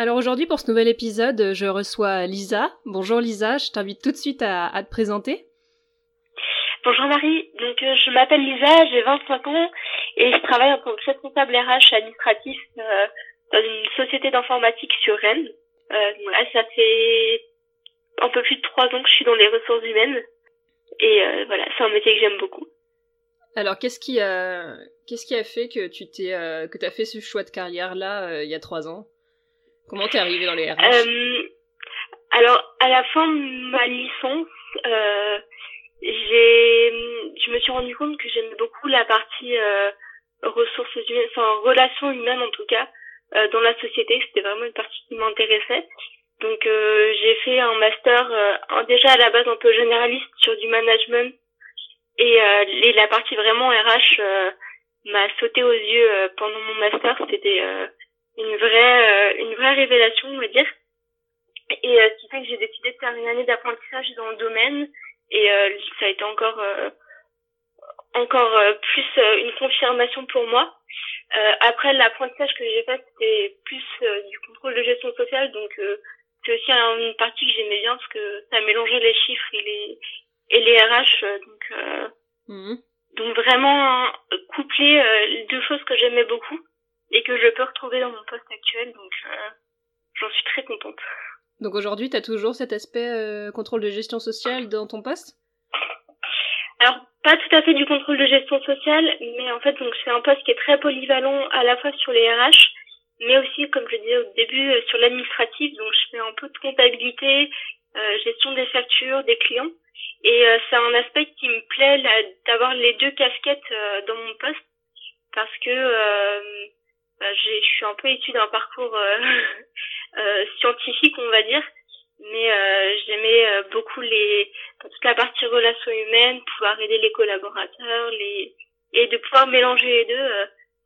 Alors aujourd'hui, pour ce nouvel épisode, je reçois Lisa. Bonjour Lisa, je t'invite tout de suite à, te présenter. Bonjour Marie, donc euh, je m'appelle Lisa, j'ai 25 ans et je travaille en tant que responsable RH administratif euh, dans une société d'informatique sur Rennes. Euh, ça fait un peu plus de trois ans que je suis dans les ressources humaines et euh, voilà, c'est un métier que j'aime beaucoup. Alors qu'est-ce qui a qu'est-ce qui a fait que tu t'es que t'as fait ce choix de carrière là il y a trois ans? Comment t'es arrivée dans les RH euh, Alors, à la fin de ma licence, euh, j'ai, je me suis rendu compte que j'aimais beaucoup la partie euh, ressources humaines, enfin relations humaines en tout cas, euh, dans la société. C'était vraiment une partie qui m'intéressait. Donc, euh, j'ai fait un master déjà à la base un peu généraliste sur du management et, et la partie vraiment RH m'a sauté aux yeux pendant mon master. C'était une vraie, euh, une vraie révélation, on va dire. Et euh, ce qui fait que j'ai décidé de faire une année d'apprentissage dans le domaine. Et euh, ça a été encore, encore plus une confirmation pour moi. après, l'apprentissage que j'ai fait, c'était plus du contrôle de gestion sociale. Donc, c'est aussi une partie que j'aimais bien parce que ça mélangeait les chiffres et les, et les RH. donc, mmh. donc vraiment coupler deux choses que j'aimais beaucoup et que je peux retrouver dans mon poste actuel. Donc euh, j'en suis très contente. Donc aujourd'hui, tu as toujours cet aspect euh, contrôle de gestion sociale dans ton poste? Alors pas tout à fait du contrôle de gestion sociale, mais en fait donc c'est un poste qui est très polyvalent à la fois sur les RH, mais aussi comme je disais au début euh, sur l'administratif. Donc je fais un peu de comptabilité, gestion des factures, des clients. Et c'est un aspect qui me plaît d'avoir les deux casquettes dans mon poste parce que bah, je suis un peu issue d'un parcours euh, euh, scientifique, on va dire, mais euh, j'aimais beaucoup les toute la partie relations humaines, pouvoir aider les collaborateurs, les et de pouvoir mélanger les deux.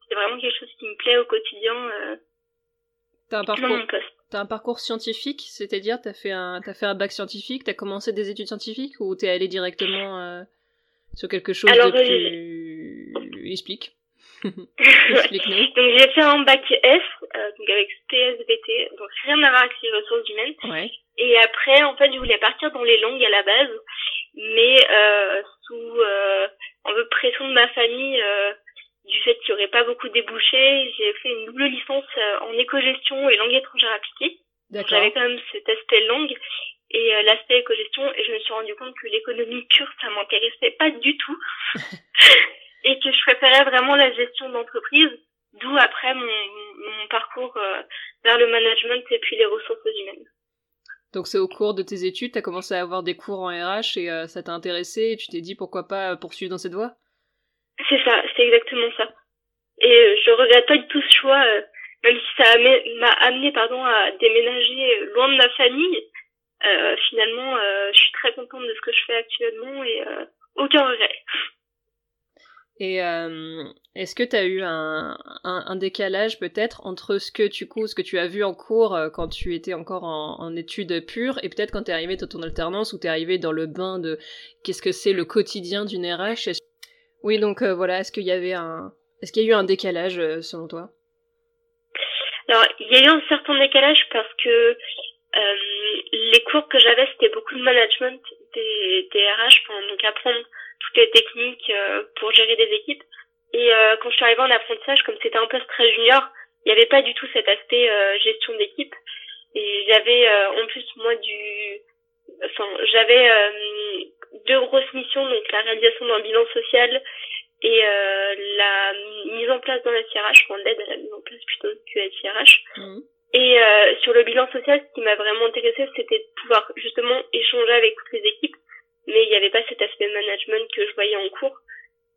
c'est vraiment quelque chose qui me plaît au quotidien. T'as un parcours, t'as un parcours scientifique, c'est-à-dire t'as fait un, t'as fait un bac scientifique, t'as commencé des études scientifiques ou t'es allé directement sur quelque chose de plus, explique? donc j'ai fait un bac S, euh, donc avec PSVT, donc rien à voir avec les ressources humaines. Ouais. Et après, en fait, je voulais partir dans les langues à la base, mais euh, sous euh, un peu pression de ma famille, euh, du fait qu'il n'y aurait pas beaucoup débouchés, j'ai fait une double licence euh, en éco-gestion et langue étrangère appliquée. J'avais quand même cet aspect langue et l'aspect éco-gestion, et je me suis rendu compte que l'économie pure, ça m'intéressait pas du tout. et que je préférais vraiment la gestion d'entreprise, d'où après mon, mon parcours euh, vers le management et puis les ressources humaines. Donc c'est au cours de tes études, tu as commencé à avoir des cours en RH et euh, ça t'a intéressé et tu t'es dit pourquoi pas poursuivre dans cette voie? C'est ça, c'est exactement ça. Et euh, je regrette pas du tout ce choix, même si ça m'a amené pardon, à déménager loin de ma famille. finalement, je suis très contente de ce que je fais actuellement et aucun regret. Et euh, est-ce que tu as eu un, décalage peut-être entre ce que tu ce que tu as vu en cours euh, quand tu étais encore en, études pures et peut-être quand tu es arrivé dans ton alternance ou tu es arrivé dans le bain de qu'est-ce que c'est le quotidien d'une RH Oui, donc euh, voilà, est-ce qu'il y avait un est-ce qu'il y a eu un décalage selon toi? Alors, il y a eu un certain décalage parce que les cours que j'avais, c'était beaucoup de management des, des RH, donc apprendre toutes les techniques euh, pour gérer des équipes. Et euh, quand je suis arrivée en apprentissage, comme c'était un poste très junior, il n'y avait pas du tout cet aspect euh, gestion d'équipe. Et j'avais en plus moi du, enfin j'avais deux grosses missions, donc la réalisation d'un bilan social et la mise en place d'un SIRH, enfin l'aide à la mise en place plutôt que SIRH. Mmh. Et sur le bilan social, ce qui m'a vraiment intéressé, c'était de pouvoir justement échanger avec toutes les équipes mais il n'y avait pas cet aspect management que je voyais en cours.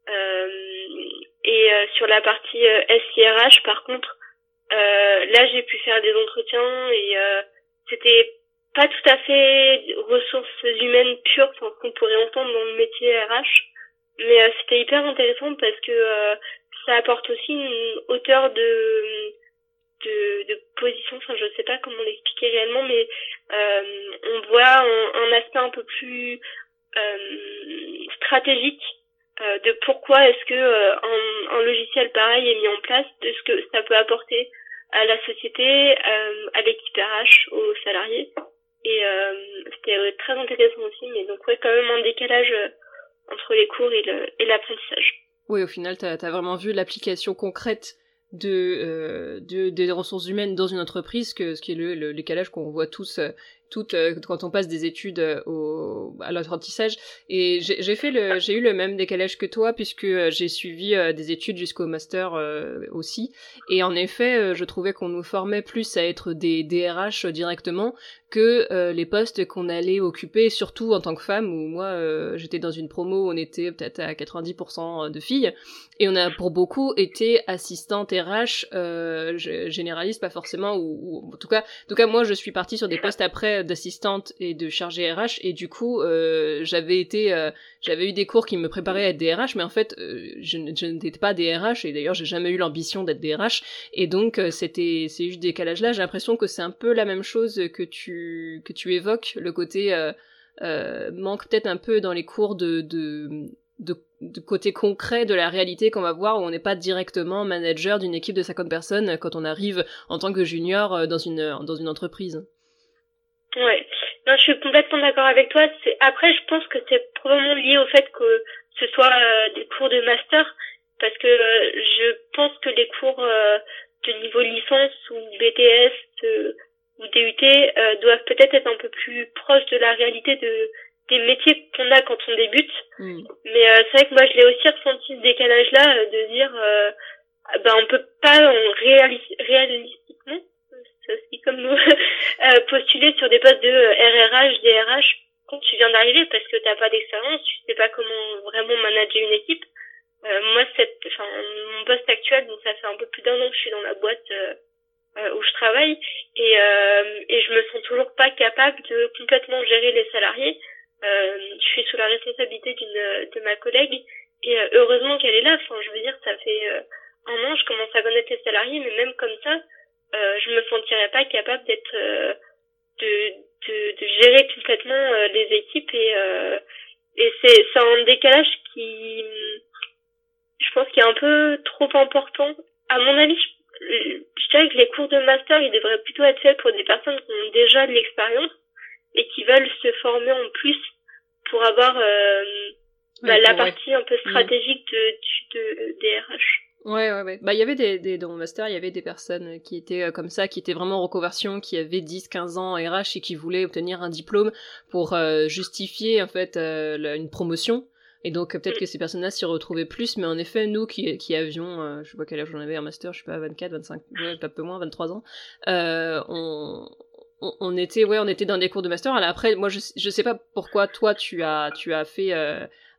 Euh, et euh, sur la partie euh, SIRH, par contre, euh, là j'ai pu faire des entretiens et c'était pas tout à fait ressources humaines pures, enfin, qu'on pourrait entendre dans le métier RH, mais c'était hyper intéressant parce que ça apporte aussi une hauteur de de, de position, enfin je sais pas comment l'expliquer réellement, mais euh, on voit un, aspect un peu plus euh, stratégique euh, de pourquoi est-ce que euh, un, logiciel pareil est mis en place, de ce que ça peut apporter à la société, euh, à l'équipe RH, aux salariés. Et c'était très intéressant aussi, mais donc ouais, quand même un décalage entre les cours et l'apprentissage. Oui, au final, tu as, vraiment vu l'application concrète de, euh, de, des ressources humaines dans une entreprise, que ce qui est le, le décalage qu'on voit tous euh, toutes euh, quand on passe des études euh, au, à l'apprentissage. Et j'ai fait le, j'ai eu le même décalage que toi puisque euh, j'ai suivi des études jusqu'au master aussi. Et en effet, je trouvais qu'on nous formait plus à être des DRH directement que les postes qu'on allait occuper, surtout en tant que femme, où moi j'étais dans une promo où on était peut-être à 90% de filles, et on a pour beaucoup été assistante RH euh, généraliste, pas forcément, ou, ou, en tout cas, en tout cas moi je suis partie sur des postes après d'assistante et de chargée RH et du coup euh, j'avais été euh, j'avais eu des cours qui me préparaient à être DRH mais en fait euh, je, n'étais pas DRH et d'ailleurs j'ai jamais eu l'ambition d'être DRH et donc c'était c'est juste décalage là j'ai l'impression que c'est un peu la même chose que tu que tu évoques le côté manque peut-être un peu dans les cours de, de de, de, côté concret de la réalité qu'on va voir où on n'est pas directement manager d'une équipe de 50 personnes quand on arrive en tant que junior dans une dans une entreprise. Ouais. Non, je suis complètement d'accord avec toi. C'est après, je pense que c'est probablement lié au fait que ce soit euh, des cours de master, parce que euh, je pense que les cours euh, de niveau licence ou BTS ou DUT doivent peut-être être un peu plus proches de la réalité de des métiers qu'on a quand on débute. Mm. Mais c'est vrai que moi, je l'ai aussi ressenti ce décalage-là de dire, ben on peut pas réaliser réalistiquement aussi comme nous, euh, postuler sur des postes de RRH, DRH quand tu viens d'arriver parce que t'as pas d'expérience, tu sais pas comment vraiment manager une équipe. Euh, moi, cette, enfin, mon poste actuel, donc ça fait un peu plus d'un an que je suis dans la boîte euh, euh où je travaille et, et je me sens toujours pas capable de complètement gérer les salariés. je suis sous la responsabilité d'une de ma collègue et heureusement qu'elle est là. Enfin, je veux dire, ça fait un an, je commence à connaître les salariés, mais même comme ça, euh, je me sentirais pas capable d'être euh, de, de, de, gérer complètement euh, les équipes et et c'est c'est un décalage qui je pense qui est un peu trop important à mon avis je, je dirais que les cours de master ils devraient plutôt être faits pour des personnes qui ont déjà de l'expérience et qui veulent se former en plus pour avoir euh, bah, la partie un peu mm. stratégique de, de, de DRH. Ouais, ouais, ouais. Bah, il y avait des, dans mon master, il y avait des personnes qui étaient euh, comme ça, qui étaient vraiment en reconversion, qui avaient 10, 15 ans RH et qui voulaient obtenir un diplôme pour euh, justifier, en fait, euh, une promotion. Et donc, peut-être que ces personnes-là s'y retrouvaient plus, mais en effet, nous qui, qui avions, je vois quel âge j'en avais un master, je sais pas, 24, 25, ouais, un peu moins, 23 ans, on, on, était, ouais, on était dans des cours de master. Alors après, moi, je, je sais pas pourquoi toi, tu as, tu as fait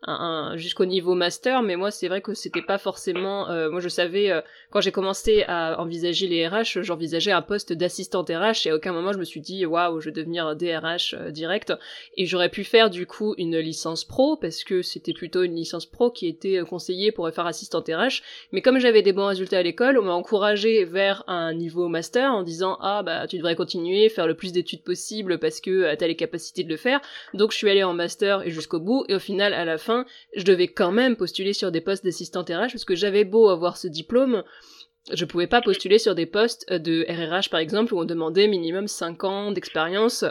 un, jusqu'au niveau master, mais moi c'est vrai que c'était pas forcément. Euh, moi je savais euh, quand j'ai commencé à envisager les RH, j'envisageais un poste d'assistante RH et à aucun moment je me suis dit waouh je vais devenir DRH euh, direct. Et j'aurais pu faire du coup une licence pro parce que c'était plutôt une licence pro qui était conseillée pour faire assistante RH, mais comme j'avais des bons résultats à l'école, on m'a encouragé vers un niveau master en disant ah bah tu devrais continuer faire le plus d'études possible parce que t'as les capacités de le faire, donc je suis allée en master et jusqu'au bout. Et au final à la fin je devais quand même postuler sur des postes d'assistant RH parce que j'avais beau avoir ce diplôme, je pouvais pas postuler sur des postes de RRH par exemple où on demandait minimum 5 ans d'expérience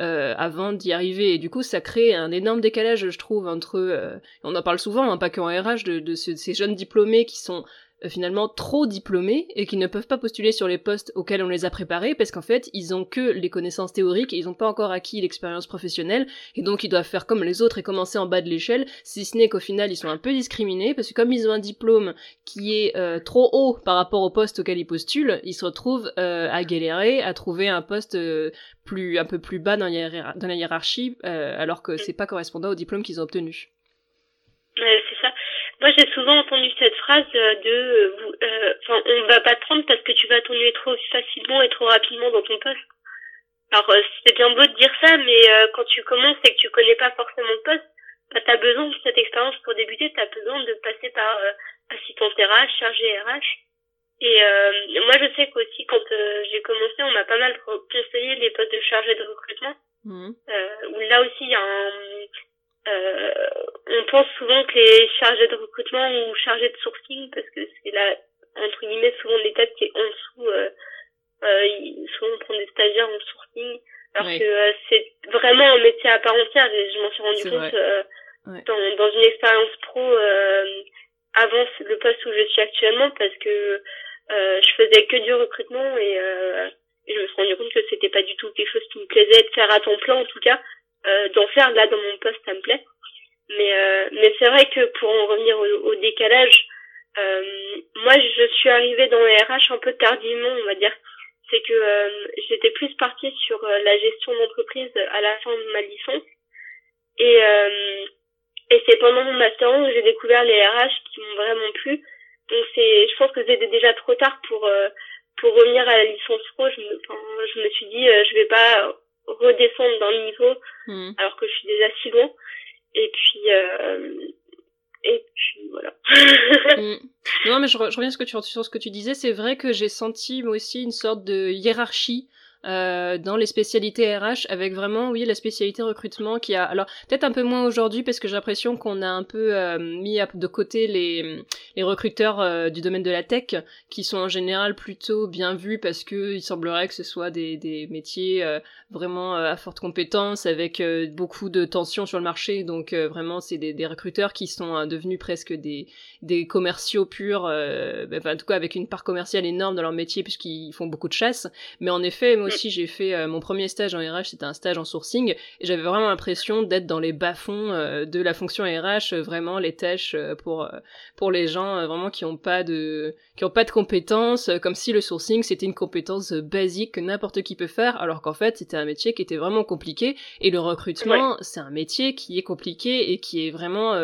euh, avant d'y arriver. Et du coup ça crée un énorme décalage je trouve entre euh, on en parle souvent hein, pas qu'en RH de, ces jeunes diplômés qui sont euh, finalement trop diplômés et qui ne peuvent pas postuler sur les postes auxquels on les a préparés parce qu'en fait ils ont que les connaissances théoriques et ils n'ont pas encore acquis l'expérience professionnelle et donc ils doivent faire comme les autres et commencer en bas de l'échelle si ce n'est qu'au final ils sont un peu discriminés parce que comme ils ont un diplôme qui est euh, trop haut par rapport au poste auquel ils postulent ils se retrouvent euh, à galérer à trouver un poste plus un peu plus bas dans, la hiérarchie alors que c'est pas correspondant au diplôme qu'ils ont obtenu. Moi, j'ai souvent entendu cette phrase de, euh, enfin, on va pas te prendre parce que tu vas t'ennuyer trop facilement et trop rapidement dans ton poste. Alors c'est bien beau de dire ça, mais quand tu commences et que tu connais pas forcément le poste, bah, tu as besoin de cette expérience pour débuter, tu as besoin de passer par assistant RH, chargé RH. Et moi je sais qu'aussi quand j'ai commencé, on m'a pas mal conseillé les postes de chargé de recrutement. Mmh. où là aussi il y a un euh, on pense souvent que les chargés de recrutement ou chargés de sourcing, parce que c'est là, entre guillemets, souvent l'étape qui est en dessous, euh, euh, souvent on prend des stagiaires en sourcing, alors que euh, c'est vraiment un métier à part entière, et je m'en suis rendu compte euh, dans, dans une expérience pro euh, avant le poste où je suis actuellement, parce que je faisais que du recrutement et, et je me suis rendu compte que c'était pas du tout quelque chose qui me plaisait de faire à ton plan en tout cas euh, d'en faire là dans mon poste ça me plaît. Mais euh, mais c'est vrai que pour en revenir au, décalage euh, moi je suis arrivée dans les RH un peu tardivement on va dire. C'est que euh, j'étais plus partie sur euh, la gestion d'entreprise à la fin de ma licence. Et et c'est pendant mon master que j'ai découvert les RH qui m'ont vraiment plu. Donc c'est je pense que c'était déjà trop tard pour pour revenir à la licence pro. Je me je me suis dit je vais pas redescendre d'un niveau hmm. alors que je suis déjà si loin. Et puis, euh, et puis voilà. Hmm. Non, mais je, reviens sur ce, que tu, sur ce que tu disais. C'est vrai que j'ai senti moi aussi une sorte de hiérarchie euh, dans les spécialités RH avec vraiment oui la spécialité recrutement qui a alors peut-être un peu moins aujourd'hui parce que j'ai l'impression qu'on a un peu euh, mis de côté les les recruteurs euh, du domaine de la tech qui sont en général plutôt bien vus parce que il semblerait que ce soit des des métiers vraiment à forte compétence avec beaucoup de tensions sur le marché. Donc vraiment c'est des, des recruteurs qui sont devenus presque des des commerciaux purs enfin, en tout cas avec une part commerciale énorme dans leur métier puisqu'ils font beaucoup de chasse. Mais en effet aussi j'ai fait euh, mon premier stage en RH, c'était un stage en sourcing, et j'avais vraiment l'impression d'être dans les bas-fonds euh, de la fonction RH, euh, vraiment les tâches pour pour les gens vraiment qui ont pas de qui ont pas de compétences, comme si le sourcing c'était une compétence basique que n'importe qui peut faire, alors qu'en fait c'était un métier qui était vraiment compliqué, et le recrutement c'est un métier qui est compliqué et qui est vraiment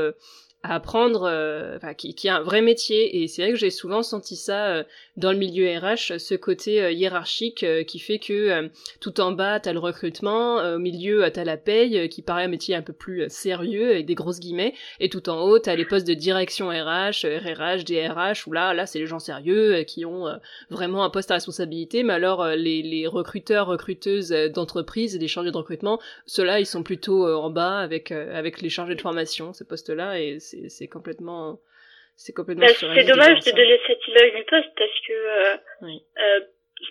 à apprendre, euh, enfin, qui, qui, a un vrai métier. Et c'est vrai que j'ai souvent senti ça euh, dans le milieu RH, ce côté euh, hiérarchique qui fait que tout en bas, t'as le recrutement, au milieu, t'as la paye, qui paraît un métier un peu plus sérieux, avec des grosses guillemets, et tout en haut, t'as les postes de direction RH, RRH, DRH, où là, là, c'est les gens sérieux qui ont vraiment un poste à responsabilité, mais alors les, les recruteurs, recruteuses d'entreprise des chargés de recrutement, ceux-là, ils sont plutôt en bas avec, avec les chargés de formation, ces postes-là, et c'est complètement c'est complètement bah, c'est dommage de donner cette image du poste parce que euh, euh,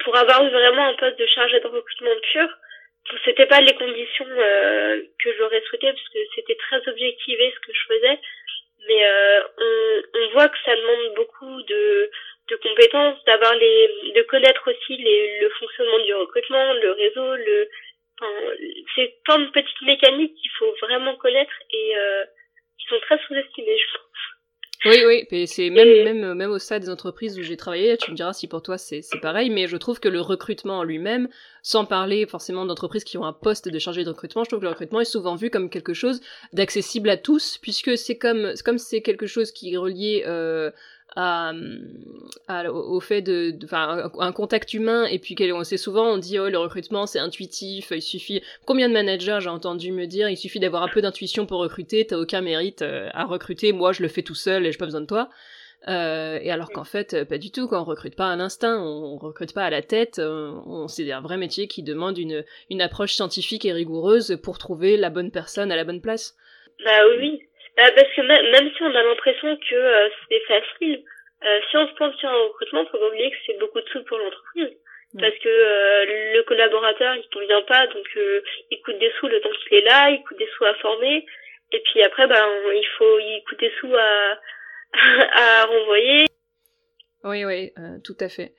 pour avoir eu vraiment un poste de chargé de recrutement pur c'était pas les conditions euh, que j'aurais souhaité parce que c'était très objectivé ce que je faisais. Mais euh, on, on voit que ça demande beaucoup de de compétences d'avoir les de connaître aussi les, le fonctionnement du recrutement le réseau le enfin, c'est plein de petites mécaniques qu'il faut vraiment connaître et euh, sont très sous-estimés, je pense. Oui, oui, c'est même, même, même au sein des entreprises où j'ai travaillé, tu me diras si pour toi c'est pareil, mais je trouve que le recrutement en lui-même, sans parler forcément d'entreprises qui ont un poste de chargé de recrutement, je trouve que le recrutement est souvent vu comme quelque chose d'accessible à tous, puisque c'est comme comme c'est quelque chose qui est relié euh, à, au fait de, un, contact humain et puis on sait souvent on dit oh le recrutement c'est intuitif, il suffit. Combien de managers j'ai entendu me dire il suffit d'avoir un peu d'intuition pour recruter, t'as aucun mérite euh, à recruter, moi je le fais tout seul et j'ai pas besoin de toi. Euh, et alors qu'en fait, euh, pas du tout. Quand on recrute pas à l'instinct, on, recrute pas à la tête. On, c'est un vrai métier qui demande une, une approche scientifique et rigoureuse pour trouver la bonne personne à la bonne place. Bah oui, euh, parce que même, si on a l'impression que euh, c'est facile, euh, si on se pense sur un recrutement, faut pas oublier que c'est beaucoup de sous pour l'entreprise. Parce que le collaborateur, il convient pas, donc il coûte des sous le temps qu'il est là, il coûte des sous à former, et puis après, ben, il faut, il coûte des sous à, à renvoyer. Oui, oui, tout à fait.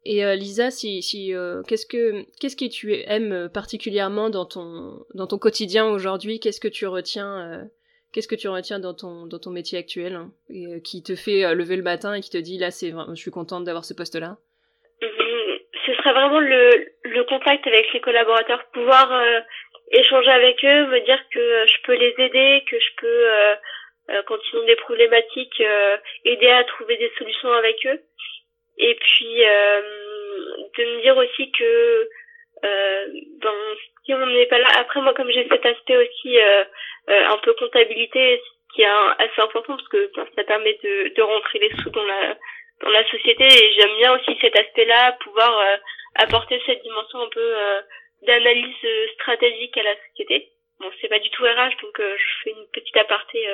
Euh, et euh, Lisa, si, si euh, qu'est-ce que qu'est-ce que tu aimes particulièrement dans ton dans ton quotidien aujourd'hui? Qu'est-ce que tu retiens euh, Qu'est-ce que tu retiens dans ton dans ton métier actuel hein, et, qui te fait lever le matin et qui te dit là c'est je suis contente d'avoir ce poste-là? Mmh, Ce serait vraiment le le contact avec les collaborateurs, pouvoir échanger avec eux, me dire que je peux les aider, que je peux quand ils ont des problématiques aider à trouver des solutions avec eux et puis, euh, de me dire aussi que euh, ben, si on n'est pas là, après moi comme j'ai cet aspect aussi euh, euh, un peu comptabilité, qui est assez important parce que ben, ça permet de, de rentrer les sous dans la dans la société et j'aime bien aussi cet aspect-là, pouvoir euh, apporter cette dimension un peu d'analyse stratégique à la société. Bon, c'est pas du tout RH, donc je fais une petite aparté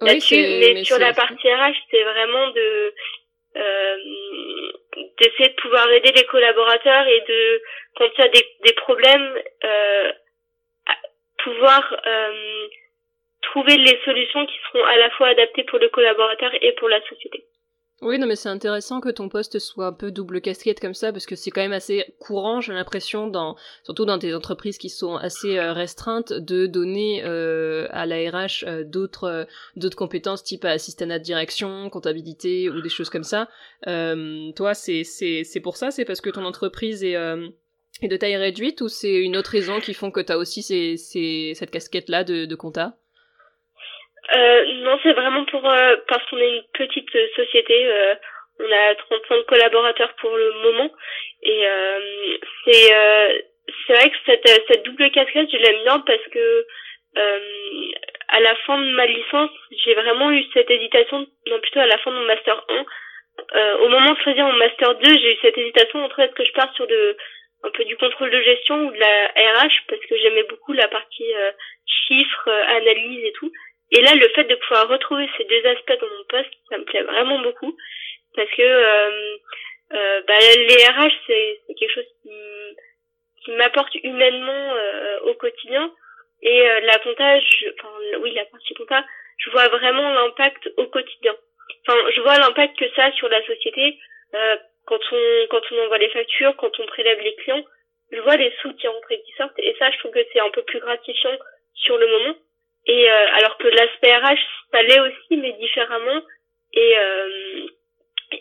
là-dessus, mais, sur la partie RH, c'est vraiment de euh, d'essayer de pouvoir aider les collaborateurs et de quand il y a des, des problèmes euh, pouvoir euh, trouver les solutions qui seront à la fois adaptées pour le collaborateur et pour la société. Oui, non, mais c'est intéressant que ton poste soit un peu double casquette comme ça, parce que c'est quand même assez courant, j'ai l'impression, dans, surtout dans des entreprises qui sont assez euh, restreintes, de donner euh, à la RH euh, d'autres d'autres compétences, type assistant de direction, comptabilité ou des choses comme ça. toi, c'est c'est pour ça, c'est parce que ton entreprise est est de taille réduite ou c'est une autre raison qui font que tu as aussi ces, ces, cette casquette là de, de compta? Euh, non, c'est vraiment pour euh, parce qu'on est une petite société. Euh, on a 35 collaborateurs pour le moment et euh, c'est c'est vrai que cette cette double casquette, je l'aime bien parce que à la fin de ma licence, j'ai vraiment eu cette hésitation, non plutôt à la fin de mon master 1. au moment de choisir mon master 2, j'ai eu cette hésitation entre est-ce que je pars sur de un peu du contrôle de gestion ou de la RH parce que j'aimais beaucoup la partie chiffres, analyse et tout. Et là, le fait de pouvoir retrouver ces deux aspects dans mon poste, ça me plaît vraiment beaucoup parce que euh, euh, bah, les RH, c'est quelque chose qui, m'apporte humainement euh, au quotidien. Et euh, la comptage, enfin oui, la partie compta, je vois vraiment l'impact au quotidien. Enfin, je vois l'impact que ça a sur la société euh, quand on quand on envoie les factures, quand on prélève les clients. Je vois les sous qui rentrent et qui sortent, et ça, je trouve que c'est un peu plus gratifiant sur le moment. Et euh, alors que l'aspect RH, ça l'est aussi, mais différemment. Et, euh,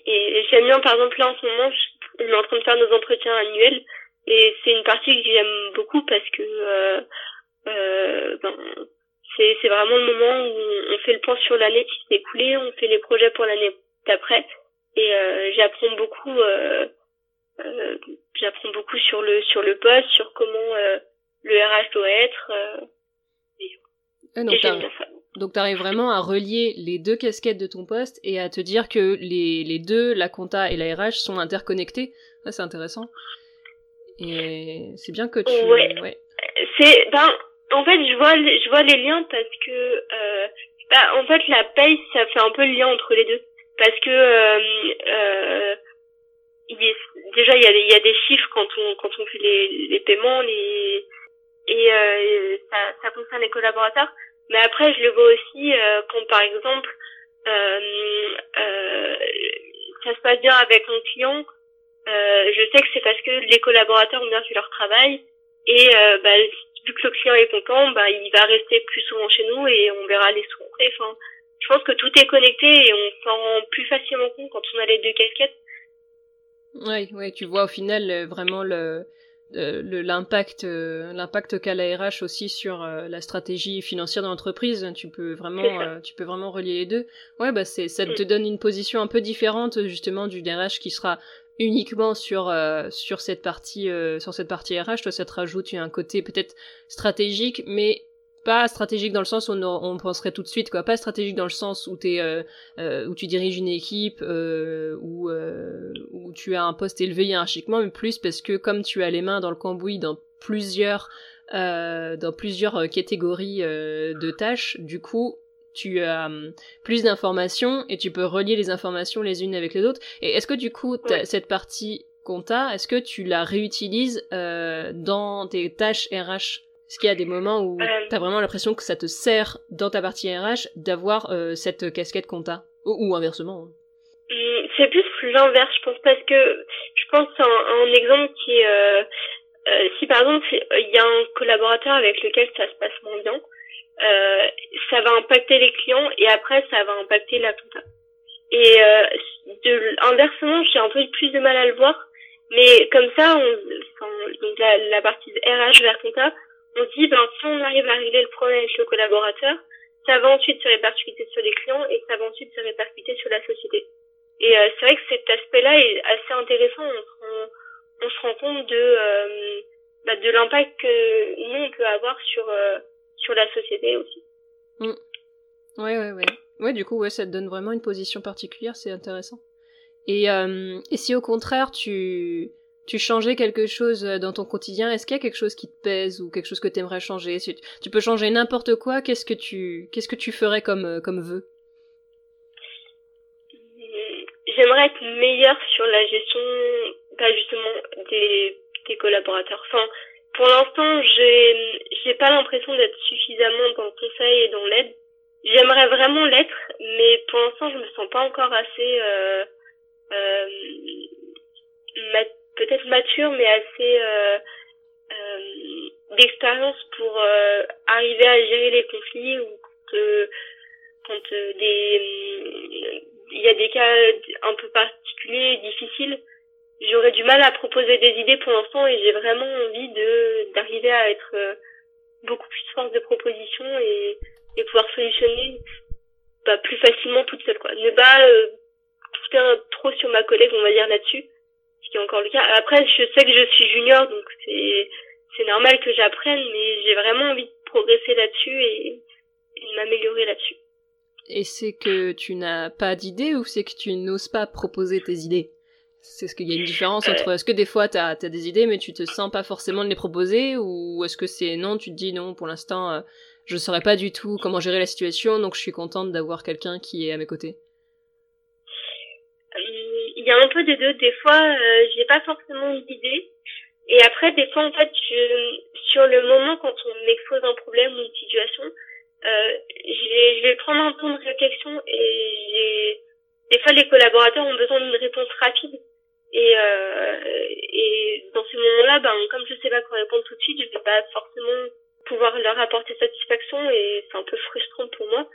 et j'aime bien, par exemple, là en ce moment, on est en train de faire nos entretiens annuels. Et c'est une partie que j'aime beaucoup parce que euh, ben, c'est, c'est vraiment le moment où on fait le point sur l'année qui s'est écoulée, on fait les projets pour l'année d'après. Et euh, j'apprends beaucoup euh, euh, j'apprends beaucoup sur le sur le poste, sur comment le RH doit être. Ah, donc, tu arrives vraiment à relier les deux casquettes de ton poste et à te dire que les, les deux, la compta et la RH, sont interconnectés. Ça, c'est intéressant. Et c'est bien que tu. Ouais. C'est. Ben, en fait, je vois, je vois les liens parce que. Euh, bah, en fait, la paye, ça fait un peu le lien entre les deux. Parce que. Euh, euh, déjà, il y a, y a des chiffres quand on, quand on fait les, les paiements, les et euh, ça, ça concerne les collaborateurs. Mais après, je le vois aussi euh, quand, par exemple, euh, euh, ça se passe bien avec mon client. Euh, je sais que c'est parce que les collaborateurs ont bien fait leur travail et bah, vu que le client est content, bah, il va rester plus souvent chez nous et on verra les sous Enfin, je pense que tout est connecté et on s'en rend plus facilement compte quand on a les deux casquettes. Oui, oui, tu vois au final vraiment le, euh, l'impact euh, l'impact qu'a la RH aussi sur euh, la stratégie financière de l'entreprise. Tu peux vraiment tu peux vraiment relier les deux. Ouais bah c'est ça te mm. donne une position un peu différente justement du DRH qui sera uniquement sur sur cette partie sur cette partie RH toi ça te rajoute un côté peut-être stratégique mais pas stratégique dans le sens où on, penserait tout de suite quoi. Pas stratégique dans le sens où t'es euh, euh, où tu diriges une équipe euh, où euh, où tu as un poste élevé hiérarchiquement mais plus parce que comme tu as les mains dans le cambouis dans plusieurs dans plusieurs catégories de tâches du coup tu as plus d'informations et tu peux relier les informations les unes avec les autres. Et est-ce que du coup cette partie compta est-ce que tu la réutilises dans tes tâches RH est-ce qu'il y a des moments où euh, tu as vraiment l'impression que ça te sert dans ta partie RH d'avoir euh, cette casquette compta ou, inversement hein. hum, C'est plus l'inverse, je pense, parce que je pense à un, exemple qui est... Euh, si par exemple il y a un collaborateur avec lequel ça se passe moins bien, ça va impacter les clients et après ça va impacter la compta. Et de, inversement, j'ai un peu plus de mal à le voir, mais comme ça, on, donc la, la partie RH vers compta, on dit, ben, si on arrive à régler le problème avec le collaborateur, ça va ensuite se répercuter sur les clients et ça va ensuite se répercuter sur la société. Et euh, c'est vrai que cet aspect-là est assez intéressant. On se rend compte de bah, de l'impact que nous on peut avoir sur sur la société aussi. Mm. Ouais ouais ouais. Ouais, du coup, ouais, ça te donne vraiment une position particulière, c'est intéressant. Et, euh, et si au contraire, tu, tu changeais quelque chose dans ton quotidien, est-ce qu'il y a quelque chose qui te pèse ou quelque chose que tu aimerais changer? Si tu, peux changer n'importe quoi, qu'est-ce que tu qu'est-ce que tu ferais comme euh, comme vœu? J'aimerais être meilleure sur la gestion bah, justement des, des collaborateurs. Enfin, pour l'instant, j'ai j'ai pas l'impression d'être suffisamment dans le conseil et dans l'aide. J'aimerais vraiment l'être, mais pour l'instant, je me sens pas encore assez euh, euh, peut-être mature, mais assez euh, euh, d'expérience pour euh, arriver à gérer les conflits ou quand des il y a des cas un peu particuliers, difficiles, j'aurais du mal à proposer des idées pour l'instant et j'ai vraiment envie de d'arriver à être beaucoup plus force de proposition et et pouvoir solutionner bah, plus facilement toute seule quoi. Ne pas euh, trop sur ma collègue on va dire là-dessus, ce qui est encore le cas. Après je sais que je suis junior donc c'est c'est normal que j'apprenne mais j'ai vraiment envie de progresser là-dessus et, et de m'améliorer là-dessus. Et c'est que tu n'as pas d'idées ou c'est que tu n'oses pas proposer tes idées? C'est ce qu'il y a une différence entre est-ce que des fois t'as as des idées mais tu te sens pas forcément de les proposer ou est-ce que c'est non tu te dis non pour l'instant euh, je saurais pas du tout comment gérer la situation, donc je suis contente d'avoir quelqu'un qui est à mes côtés? Y a un peu des deux. Des fois, euh, j'ai pas forcément d'idée. Et après, des fois, en fait, je, sur le moment, quand on m'expose un problème ou une situation, euh, je vais prendre un temps de réflexion et des fois, les collaborateurs ont besoin d'une réponse rapide. Et, euh, et dans ces moments-là, ben, comme je sais pas quoi répondre tout de suite, je vais pas forcément pouvoir leur apporter satisfaction et c'est un peu frustrant pour moi.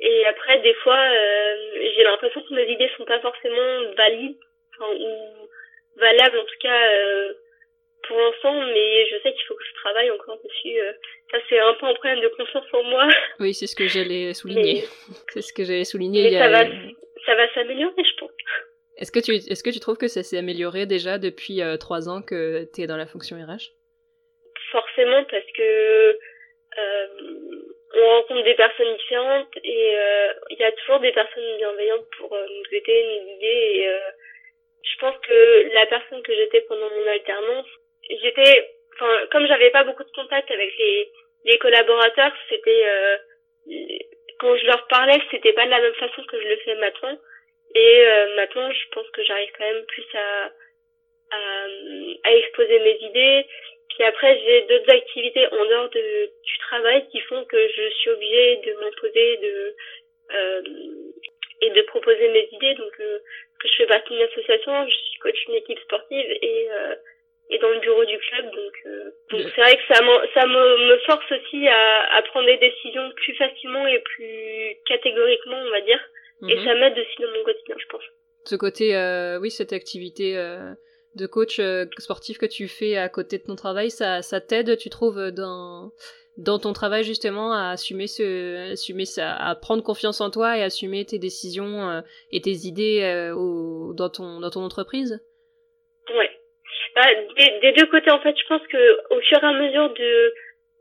Et après, des fois, euh, j'ai l'impression que mes idées sont pas forcément valides enfin, ou valables en tout cas euh, pour l'instant, mais je sais qu'il faut que je travaille encore dessus. Euh. Ça, c'est un peu un problème de confiance en moi. Oui, c'est ce que j'allais souligner. C'est ce que j'allais souligner. Mais ça, va, ça va s'améliorer, je pense. Est-ce que tu est-ce que tu trouves que ça s'est amélioré déjà depuis trois ans que tu es dans la fonction RH forcément parce que on rencontre des personnes différentes et euh, il y a toujours des personnes bienveillantes pour euh, nous aider, nous guider. Et euh, je pense que la personne que j'étais pendant mon alternance, j'étais, enfin, comme j'avais pas beaucoup de contact avec les, les collaborateurs, c'était quand je leur parlais, c'était pas de la même façon que je le fais maintenant. Et maintenant, je pense que j'arrive quand même plus à, à, à exposer mes idées puis après, j'ai d'autres activités en dehors de, du travail qui font que je suis obligée de m'imposer de, euh, et de proposer mes idées. Donc, euh, que je fais partie d'une association, je suis coach d'une équipe sportive et, euh, et dans le bureau du club. Donc, euh, donc c'est vrai que ça, ça me, me force aussi à, à prendre des décisions plus facilement et plus catégoriquement, on va dire. Et mhm. ça m'aide aussi dans mon quotidien, je pense. Ce côté, euh, oui, cette activité de coach euh, sportif que tu fais à côté de ton travail, ça, t'aide, tu trouves, dans, dans ton travail justement à assumer ce, assumer ça, à prendre confiance en toi et assumer tes décisions euh, et tes idées euh, dans ton, dans ton entreprise? Ouais. Bah, des, deux côtés, en fait, je pense que au fur et à mesure de,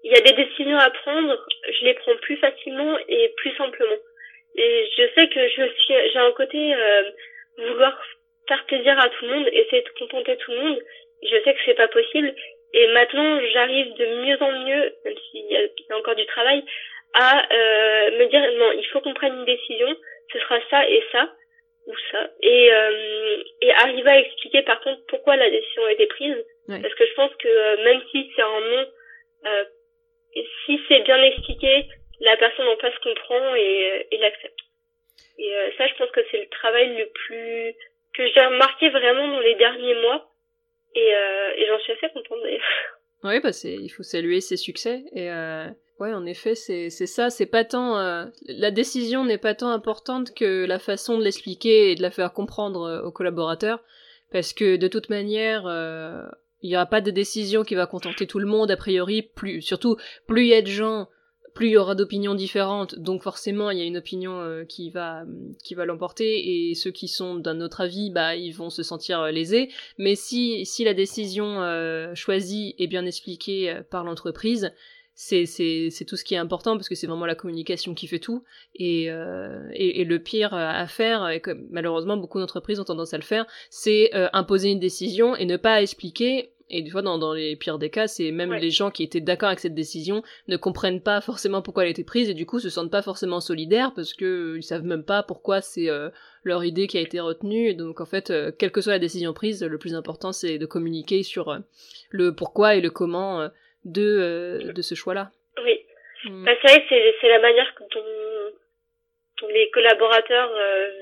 il y a des décisions à prendre, je les prends plus facilement et plus simplement. Et je sais que je suis, j'ai un côté vouloir faire plaisir à tout le monde, essayer de contenter tout le monde. Je sais que c'est pas possible. Et maintenant, j'arrive de mieux en mieux, même s'il y, a encore du travail, à euh, me dire non, il faut qu'on prenne une décision. Ce sera ça et ça ou ça. Et euh, et arriver à expliquer par contre pourquoi la décision a été prise. Parce que je pense que euh, même si c'est un non, euh, si c'est bien expliqué, la personne en face comprend et, et l'accepte. Et ça, je pense que c'est le travail le plus que j'ai remarqué vraiment dans les derniers mois. Et, euh, et j'en suis assez contente d'ailleurs. Oui, bah c'est, il faut saluer ses succès. Et euh, ouais, en effet, c'est, c'est ça. C'est pas tant euh, la décision n'est pas tant importante que la façon de l'expliquer et de la faire comprendre euh, aux collaborateurs, parce que de toute manière, euh, il y aura pas de décision qui va contenter tout le monde a priori. Plus, surtout, plus il y a de gens plus il y aura d'opinions différentes, donc forcément il y a une opinion euh, qui va qui va l'emporter et ceux qui sont d'un autre avis, bah ils vont se sentir euh, lésés. Mais si si la décision euh, choisie est bien expliquée par l'entreprise, c'est c'est c'est tout ce qui est important parce que c'est vraiment la communication qui fait tout et, le pire à faire et que malheureusement beaucoup d'entreprises ont tendance à le faire, c'est imposer une décision et ne pas expliquer et des fois, dans, dans les pires des cas, c'est même les gens qui étaient d'accord avec cette décision ne comprennent pas forcément pourquoi elle a été prise et du coup se sentent pas forcément solidaires parce que euh, ils savent même pas pourquoi c'est euh, leur idée qui a été retenue. Et donc en fait, euh, quelle que soit la décision prise, le plus important c'est de communiquer sur le pourquoi et le comment de de ce choix-là. Oui. Mm. Bah, c'est vrai que c'est la manière dont dont les collaborateurs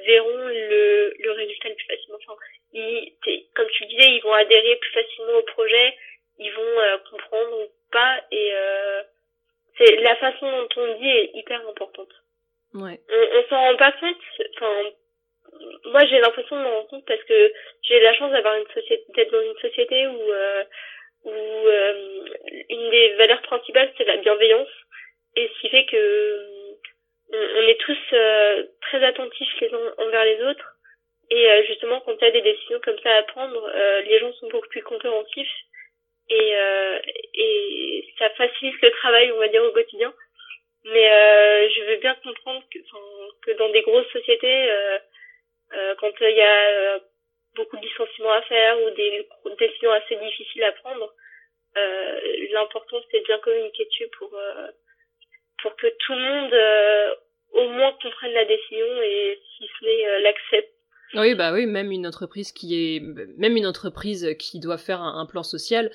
verront le, le résultat le plus facilement. Enfin, ils, comme tu disais, ils vont adhérer plus facilement au projet, ils vont euh, comprendre ou pas, et euh, c'est la façon dont on dit est hyper importante. Ouais. On, on s'en rend pas compte. Enfin, moi j'ai l'impression de m'en rendre compte parce que j'ai la chance d'avoir une société, d'être dans une société où euh, où euh, une des valeurs principales c'est la bienveillance, et ce qui fait que on, est tous très attentifs les uns envers les autres et euh, justement, quand tu as des décisions comme ça à prendre, euh, les gens sont beaucoup plus compréhensifs et, euh, et ça facilite le travail, on va dire, au quotidien. Mais je veux bien comprendre que, que dans des grosses sociétés, quand il y a beaucoup de licenciements à faire ou des décisions assez difficiles à prendre, l'important c'est de bien communiquer dessus pour pour que tout le monde au moins comprenne la décision et si ce n'est l'accepte oui, bah oui, même une entreprise qui est, même une entreprise qui doit faire un, plan social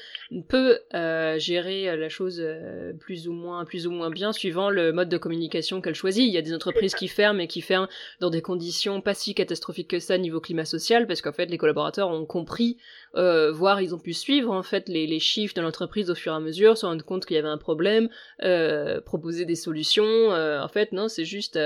peut euh, gérer la chose euh, plus ou moins, plus ou moins bien suivant le mode de communication qu'elle choisit. Il y a des entreprises qui ferment et qui ferment dans des conditions pas si catastrophiques que ça niveau climat social, parce qu'en fait les collaborateurs ont compris, euh, voire ils ont pu suivre en fait les, les chiffres de l'entreprise au fur et à mesure, se rendre compte qu'il y avait un problème, euh, proposer des solutions. en fait, non, c'est juste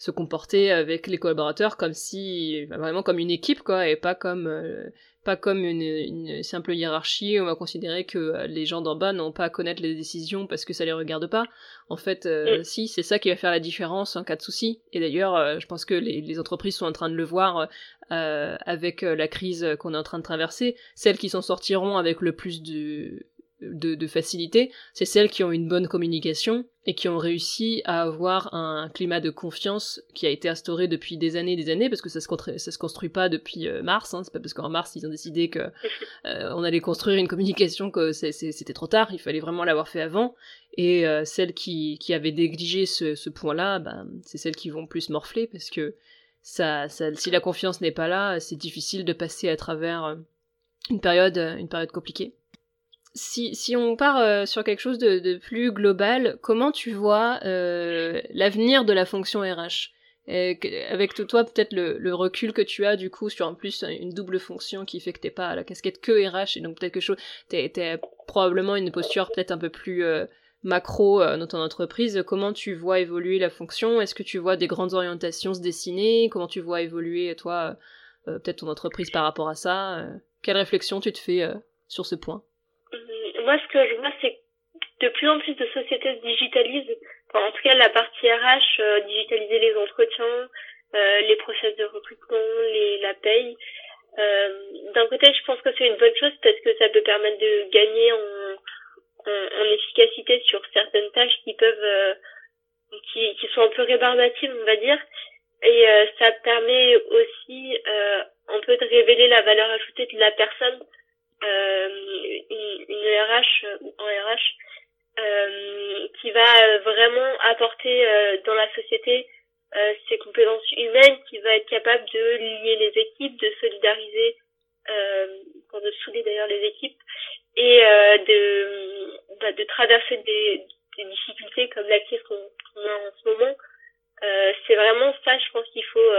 se comporter avec les collaborateurs comme si vraiment comme une équipe quoi et pas comme euh, pas comme une, une, simple hiérarchie où on va considérer que euh, les gens d'en bas n'ont pas à connaître les décisions parce que ça les regarde pas. En fait, euh, mm. si, c'est ça qui va faire la différence en cas de souci. Et d'ailleurs, je pense que les, les, entreprises sont en train de le voir avec la crise qu'on est en train de traverser. Celles qui s'en sortiront avec le plus de, de, de facilité, c'est celles qui ont une bonne communication et qui ont réussi à avoir un climat de confiance qui a été instauré depuis des années et des années, parce que ça se, ça se construit pas depuis euh, mars, hein, c'est pas parce qu'en mars ils ont décidé que euh, on allait construire une communication que c'était trop tard, il fallait vraiment l'avoir fait avant, et euh, celles qui, qui avaient négligé ce, ce point-là, ben, c'est celles qui vont plus morfler, parce que ça, ça si la confiance n'est pas là, c'est difficile de passer à travers une période, une période compliquée si, on part euh, sur quelque chose de, plus global, comment tu vois euh, l'avenir de la fonction RH Avec toi, peut-être le, recul que tu as du coup sur en plus une double fonction qui fait que t'es pas à la casquette que RH et donc peut-être que chose, t'es, probablement une posture peut-être un peu plus euh, macro dans ton entreprise. Comment tu vois évoluer la fonction? Est-ce que tu vois des grandes orientations se dessiner? Comment tu vois évoluer toi peut-être ton entreprise par rapport à ça? Quelle réflexion tu te fais sur ce point? Moi, ce que je vois, c'est que de plus en plus de sociétés se digitalisent. en tout cas, la partie RH, euh, digitaliser les entretiens, euh, les process de recrutement, les, la paye. Euh, D'un côté, je pense que c'est une bonne chose parce que ça peut permettre de gagner en, efficacité sur certaines tâches qui peuvent, qui, sont un peu rébarbatives, on va dire. Et ça permet aussi un peu de révéler la valeur ajoutée de la personne une, une, RH ou un RH euh, qui va vraiment apporter euh, dans la société ses compétences humaines, qui va être capable de lier les équipes, de solidariser, de souder d'ailleurs les équipes et de, bah, de traverser des, des, difficultés comme la crise qu'on a en ce moment. c'est vraiment ça, je pense qu'il faut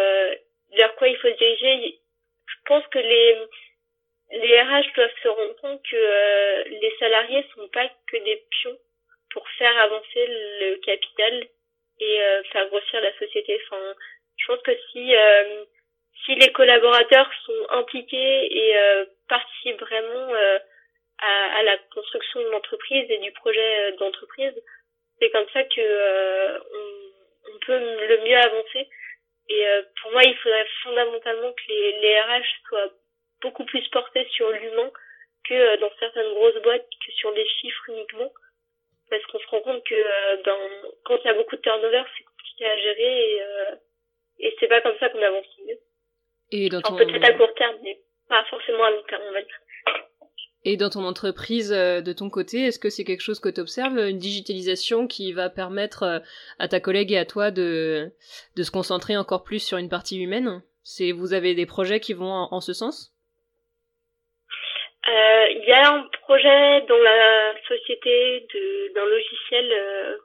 vers quoi il faut se diriger. Je pense que les les RH doivent se rendre compte que euh, les salariés sont pas que des pions pour faire avancer le capital et euh, faire grossir la société. Enfin, je pense que si euh, si les collaborateurs sont impliqués et participent vraiment à, à, la construction de l'entreprise et du projet d'entreprise, c'est comme ça que on, on, peut le mieux avancer. Et pour moi, il faudrait fondamentalement que les, les RH soient beaucoup plus portés sur l'humain que dans certaines grosses boîtes que sur les chiffres uniquement parce qu'on se rend compte que ben, quand il y a beaucoup de turnover, c'est compliqué à gérer et, euh, et c'est pas comme ça qu'on avance mieux. Dans ton... Peut-être à court terme, mais pas forcément à long terme, on va dire. Et dans ton entreprise, euh, de ton côté, est-ce que c'est quelque chose que tu observes, une digitalisation qui va permettre à ta collègue et à toi de, de se concentrer encore plus sur une partie humaine? C'est Vous avez des projets qui vont en ce sens? Euh, il y a un projet dans la société d'un logiciel euh,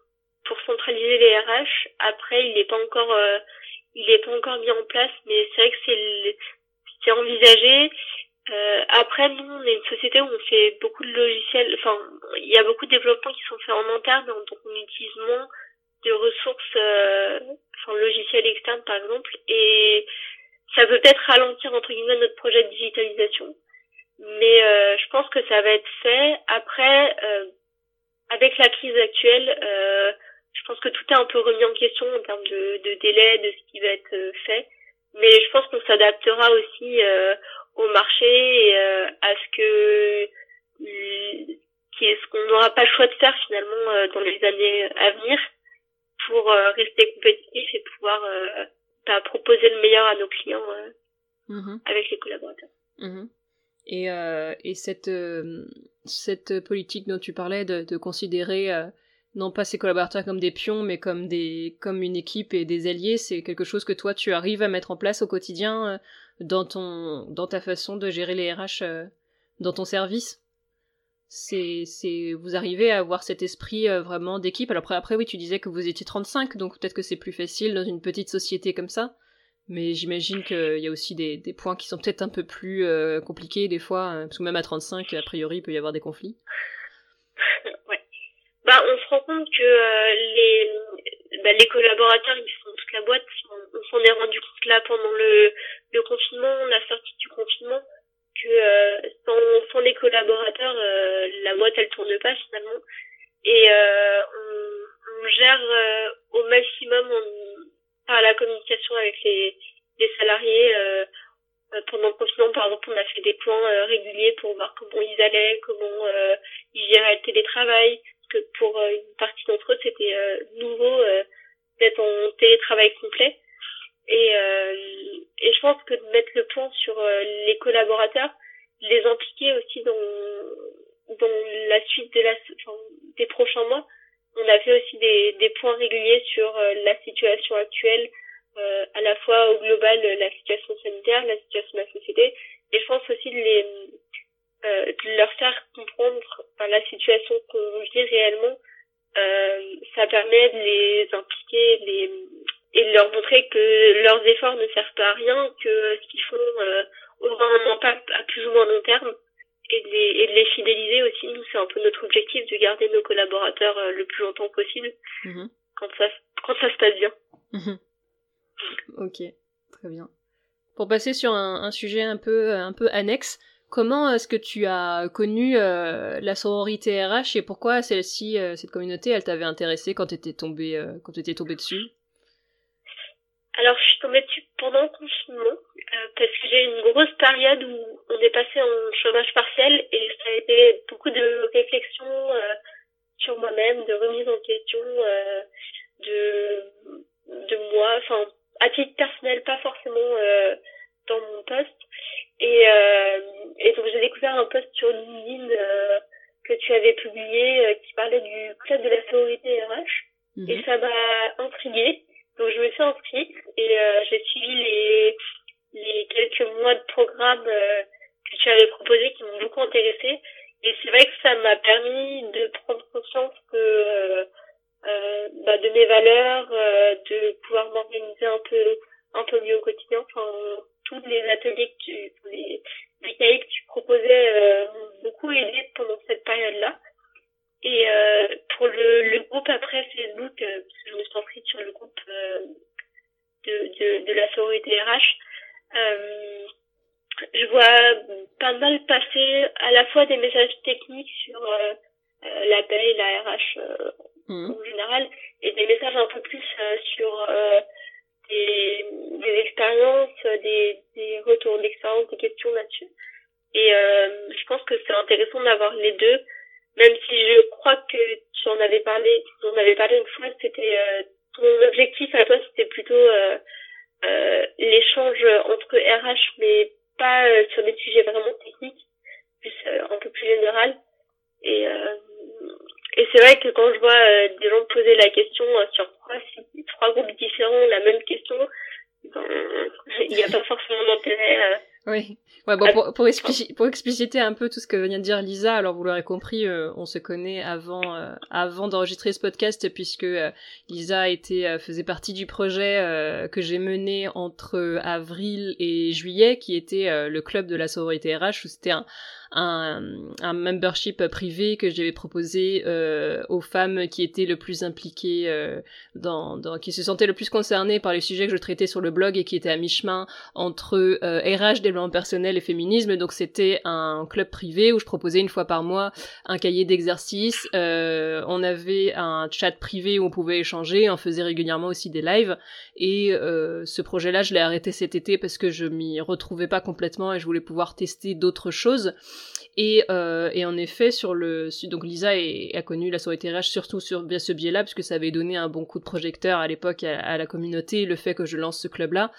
pour centraliser les RH. Après, il n'est pas encore, euh, il est pas encore mis en place, mais c'est vrai que c'est c'est envisagé. après, nous, on est une société où on fait beaucoup de logiciels. Enfin, il y a beaucoup de développements qui sont faits en interne, donc on utilise moins de ressources, enfin logiciels externes par exemple, et ça peut peut-être ralentir entre guillemets notre projet de digitalisation. Mais euh, je pense que ça va être fait. Après, euh, avec la crise actuelle, euh, je pense que tout est un peu remis en question en termes de, de délai, de ce qui va être fait. Mais je pense qu'on s'adaptera aussi au marché et à ce que qui est ce qu'on n'aura pas le choix de faire finalement dans les années à venir pour rester compétitif et pouvoir bah, proposer le meilleur à nos clients mmh avec les collaborateurs. Mmh et, euh, et cette, euh, cette politique dont tu parlais de, de considérer euh, non pas ses collaborateurs comme des pions, mais comme, des, comme une équipe et des alliés, c'est quelque chose que toi tu arrives à mettre en place au quotidien euh, dans, ton, dans ta façon de gérer les RH dans ton service. C'est c'est vous arrivez à avoir cet esprit vraiment d'équipe. Alors après après oui tu disais que vous étiez 35 donc peut-être que c'est plus facile dans une petite société comme ça. Mais j'imagine qu'il y a aussi des, points qui sont peut-être un peu plus euh, compliqués des fois, hein, parce que même à 35, a priori, il peut y avoir des conflits. Bah, on se rend compte que euh, les, bah, les collaborateurs, ils font toute la boîte. On, s'en est rendu compte là pendant le, le confinement, la sortie du confinement, que euh, sans, sans les collaborateurs, la boîte, elle tourne pas finalement. Et on, on, gère au maximum, par la communication avec les, les salariés. Euh, euh, pendant le confinement, par exemple, on a fait des points euh, réguliers pour voir comment ils allaient, comment ils géraient le télétravail. Que pour une partie d'entre eux, c'était nouveau d'être en télétravail complet. Et, et je pense que de mettre le point sur les collaborateurs, les impliquer aussi dans, dans la suite de la, enfin, des prochains mois, on a fait aussi des, des points réguliers sur euh, la situation actuelle, euh, à la fois au global, la situation sanitaire, la situation de la société, et je pense aussi de, les, euh, de leur faire comprendre enfin, la situation qu'on vit réellement. ça permet de les impliquer les, et de leur montrer que leurs efforts ne servent pas à rien, que ce qu'ils font aura un impact à plus ou moins long terme et de, les, et de les fidéliser aussi. Nous, c'est un peu notre objectif de garder nos collaborateurs euh, le plus longtemps possible mhm. quand, ça, quand ça se passe bien. Mhm. Ok, très bien. Pour passer sur un, un, sujet un peu, un peu annexe, comment est-ce que tu as connu euh, la sororité RH et pourquoi celle-ci, euh, cette communauté, elle t'avait intéressé quand tu étais tombé, quand tu étais tombé dessus? Alors, je suis tombée dessus pendant le confinement, euh, parce que j'ai eu une grosse période où on est passé en chômage partiel et ça a été beaucoup de réflexion euh, sur moi-même, de remise en question euh, de, de moi, enfin, à titre personnel, pas forcément dans mon poste. Et, et donc, j'ai découvert un post sur LinkedIn que tu avais publié qui parlait du club de la sécurité RH. Et mhm. ça m'a intriguée. Donc je me suis inscrite et euh, j'ai suivi les, les quelques mois de programme euh, que tu avais proposé qui m'ont beaucoup intéressée. Et c'est vrai que ça m'a permis de prendre conscience que euh, euh bah, de mes valeurs, de pouvoir m'organiser un peu un peu mieux au quotidien. Enfin, tous les ateliers que tu, les, les cahiers que tu proposais m'ont beaucoup aidé pendant cette période-là. Et euh, pour le, le, groupe après Facebook, euh, parce que je me suis inscrite sur le groupe euh, de, de, de, la sororité RH, euh, je vois pas mal passer à la fois des messages techniques sur la paie, la RH mmh. en général, et des messages un peu plus sur des, expériences, des, retours d'expérience, des questions là-dessus. Et je pense que c'est intéressant d'avoir les deux, même si je crois que tu en avais parlé, tu en avais parlé une fois, c'était ton objectif à toi, c'était plutôt euh, euh, l'échange entre RH, mais pas euh, sur des sujets vraiment techniques, plus un peu plus général. Et, et c'est vrai que quand je vois des gens poser la question sur trois, trois groupes différents, la même question, ben, il n'y a pas forcément d'intérêt oui. Ouais, bon, pour, pour, pour, expliciter un peu tout ce que vient de dire Lisa, alors vous l'aurez compris, euh, on se connaît avant, euh, avant d'enregistrer ce podcast, puisque euh, Lisa était, faisait partie du projet que j'ai mené entre avril et juillet, qui était le club de la sororité RH, où c'était un, un, un membership privé que j'avais proposé euh, aux femmes qui étaient le plus impliquées euh, dans, dans, qui se sentaient le plus concernées par les sujets que je traitais sur le blog et qui étaient à mi-chemin entre euh, RH, développement personnel et féminisme. Donc c'était un club privé où je proposais une fois par mois un cahier d'exercices. Euh, on avait un chat privé où on pouvait échanger. On faisait régulièrement aussi des lives. Et euh, ce projet-là, je l'ai arrêté cet été parce que je m'y retrouvais pas complètement et je voulais pouvoir tester d'autres choses. Et, euh, et, en effet, sur le donc Lisa a connu la sororité RH surtout sur via ce biais-là, puisque ça avait donné un bon coup de projecteur à l'époque à, la communauté, le fait que je lance ce club-là.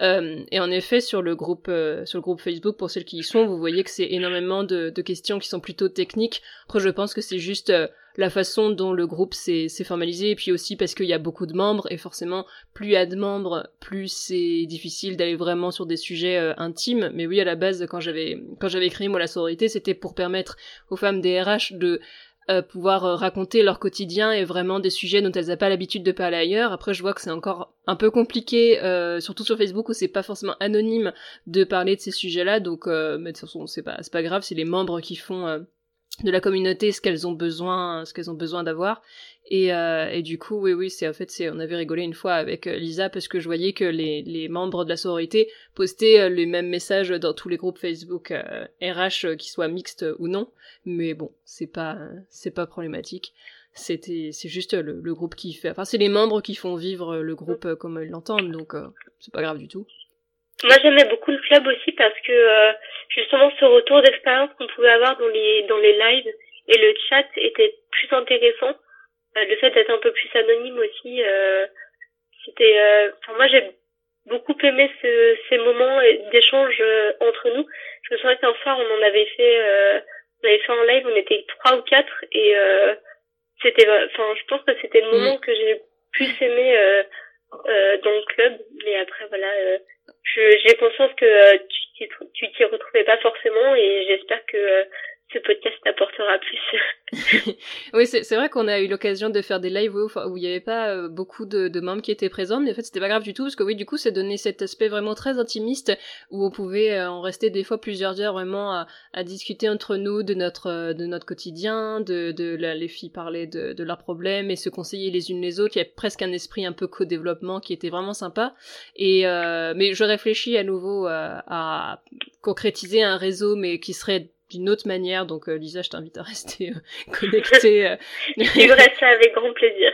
Euh, et en effet, sur le groupe euh, sur le groupe Facebook, pour celles qui y sont, vous voyez que c'est énormément de, questions qui sont plutôt techniques. Après, je pense que c'est juste euh, la façon dont le groupe s'est formalisé, et puis aussi parce qu'il y a beaucoup de membres, et forcément, plus il y a de membres, plus c'est difficile d'aller vraiment sur des sujets intimes. Mais oui, à la base, quand j'avais quand j'avais créé moi la sororité, c'était pour permettre aux femmes des RH de euh, pouvoir euh, raconter leur quotidien et vraiment des sujets dont elles n'ont pas l'habitude de parler ailleurs. Après, je vois que c'est encore un peu compliqué, surtout sur Facebook où c'est pas forcément anonyme de parler de ces sujets-là. Donc, mais de toute façon, c'est pas pas grave, c'est les membres qui font de la communauté ce qu'elles ont besoin ce qu'elles ont besoin d'avoir et, euh, et du coup oui oui c'est en fait c'est on avait rigolé une fois avec euh, Lisa parce que je voyais que les, les membres de la sororité postaient euh, les mêmes messages dans tous les groupes Facebook RH qui soient mixtes ou non. Mais bon c'est pas c'est pas problématique. C'était c'est juste le, le, groupe qui fait enfin c'est les membres qui font vivre le groupe comme ils l'entendent donc c'est pas grave du tout. Moi, j'aimais beaucoup le club aussi parce que euh, justement ce retour d'expérience qu'on pouvait avoir dans les dans les lives et le chat était plus intéressant. Euh, le fait d'être un peu plus anonyme aussi, euh, c'était. Enfin, moi, j'ai beaucoup aimé ce, ces moments d'échange entre nous. Je me souviens qu'un soir, on en avait fait, on avait fait un live, on était trois ou quatre et c'était. Enfin, je pense que c'était le moment mm. que j'ai plus aimé dans le club. Mais après, voilà j'ai conscience que euh, tu t'y retrouvais pas forcément et j'espère que euh, ce podcast t'apportera plus. oui, c'est vrai qu'on a eu l'occasion de faire des lives où, il n'y avait pas euh, beaucoup de, membres qui étaient présents, mais en fait c'était pas grave du tout, parce que oui, du coup, c'est donné cet aspect vraiment très intimiste, où on pouvait euh, en rester des fois plusieurs heures vraiment à, discuter entre nous de notre, euh, de notre quotidien, de, de les filles parlaient de, de leurs problèmes et se conseiller les unes les autres, il y avait presque un esprit un peu co-développement qui était vraiment sympa, et mais je réfléchis à nouveau à concrétiser un réseau, mais qui serait d'une autre manière. Donc euh, Lisa, je t'invite à rester euh, connectée. Euh. je reste ça avec grand plaisir.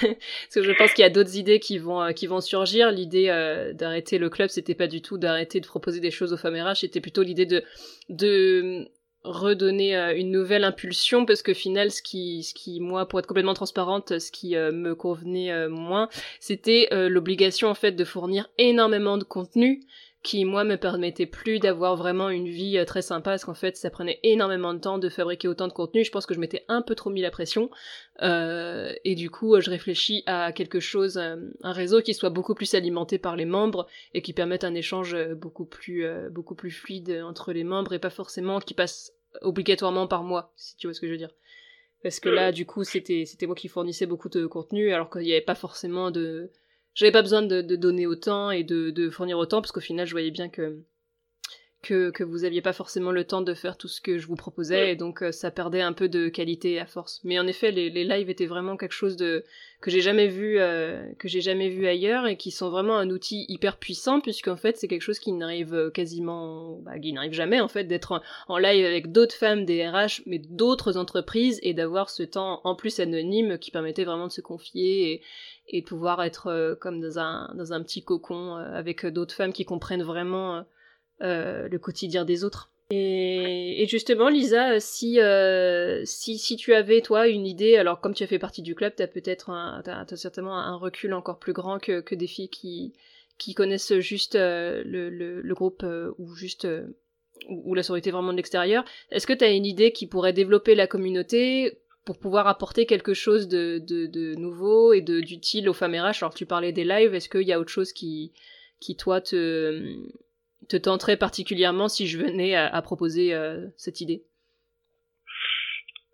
Parce que je pense qu'il y a d'autres idées qui vont qui vont surgir. L'idée d'arrêter le club, c'était pas du tout d'arrêter de proposer des choses aux femmes RH, c'était plutôt l'idée de de redonner une nouvelle impulsion parce que final ce qui ce qui moi pour être complètement transparente ce qui me convenait moins c'était l'obligation en fait de fournir énormément de contenu qui moi me permettait plus d'avoir vraiment une vie euh, très sympa parce qu'en fait ça prenait énormément de temps de fabriquer autant de contenu. Je pense que je m'étais un peu trop mis la pression. Euh, et du coup je réfléchis à quelque chose euh, un réseau qui soit beaucoup plus alimenté par les membres et qui permette un échange beaucoup plus beaucoup plus fluide entre les membres et pas forcément qui passe obligatoirement par moi si tu vois ce que je veux dire. Parce que là du coup c'était c'était moi qui fournissais beaucoup de contenu alors qu'il n'y avait pas forcément de j'avais pas besoin de, donner autant et de, fournir autant parce qu'au final je voyais bien que que, que vous aviez pas forcément le temps de faire tout ce que je vous proposais et donc euh, ça perdait un peu de qualité à force. Mais en effet, les, les lives étaient vraiment quelque chose de que j'ai jamais vu euh, que j'ai jamais vu ailleurs et qui sont vraiment un outil hyper puissant puisqu'en fait c'est quelque chose qui n'arrive euh, quasiment bah, qui n'arrive jamais en fait d'être en, live avec d'autres femmes des RH mais d'autres entreprises et d'avoir ce temps en plus anonyme qui permettait vraiment de se confier et, et de pouvoir être comme dans un dans un petit cocon avec d'autres femmes qui comprennent vraiment euh, le quotidien des autres. Et, justement, Lisa, si, euh, si, si tu avais, toi, une idée, alors comme tu as fait partie du club, tu as peut-être un, certainement un recul encore plus grand que, que des filles qui, qui connaissent juste euh, le, le, groupe ou juste ou la sororité vraiment de l'extérieur. Est-ce que tu as une idée qui pourrait développer la communauté pour pouvoir apporter quelque chose de, de, de nouveau et d'utile aux femmes RH Alors tu parlais des lives, est-ce qu'il y a autre chose qui, qui toi te te tenterait particulièrement si je venais à, proposer euh, cette idée?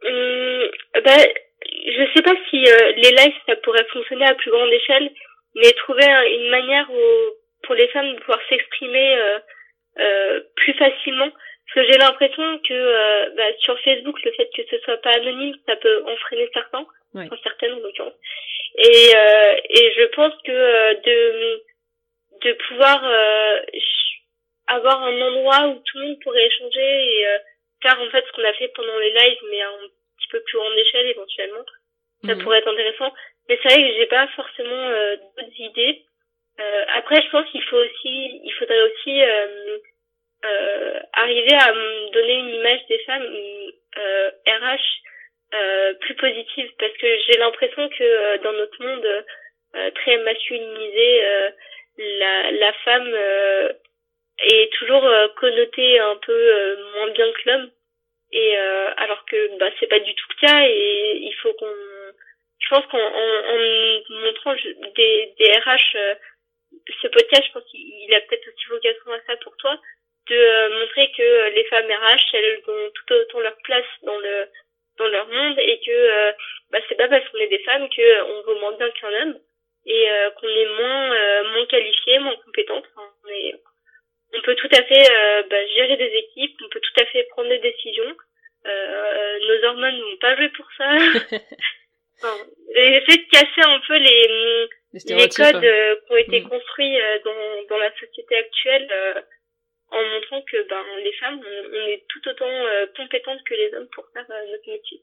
Hum, ben, Je sais pas si euh, les lives ça pourrait fonctionner à plus grande échelle, mais trouver une manière pour les femmes de pouvoir s'exprimer euh, plus facilement. Parce que j'ai l'impression que bah, sur Facebook, le fait que ce soit pas anonyme, ça peut en freiner certains, certaines en l'occurrence. Et, et je pense que de de pouvoir avoir un endroit où tout le monde pourrait échanger et euh, faire en fait ce qu'on a fait pendant les lives mais à un petit peu plus grande échelle éventuellement. Ça mhm. pourrait être intéressant. Mais c'est vrai que j'ai pas forcément euh, d'autres idées. Euh, après je pense qu'il faut aussi il faudrait aussi euh, euh, arriver à donner une image des femmes RH plus positive. Parce que j'ai l'impression que dans notre monde très masculinisé la, la femme est toujours euh, connoté un peu euh, moins bien que l'homme. Et euh, alors que bah c'est pas du tout le cas et il faut qu'on je pense qu'en en, montrant des, des RH ce podcast je pense qu'il a peut-être aussi vocation à ça pour toi de montrer que les femmes RH elles ont tout autant leur place dans le dans leur monde et que bah c'est pas parce qu'on est des femmes que on vaut moins bien qu'un homme et qu'on est moins moins qualifié moins compétente on peut tout à fait euh, bah, gérer des équipes, on peut tout à fait prendre des décisions. Euh, nos hormones n'ont pas joué pour ça. enfin, essayer de casser un peu les, les, codes euh, qui ont été mm. construits dans, dans la société actuelle en montrant que ben les femmes on, est tout autant compétentes que les hommes pour faire notre métier.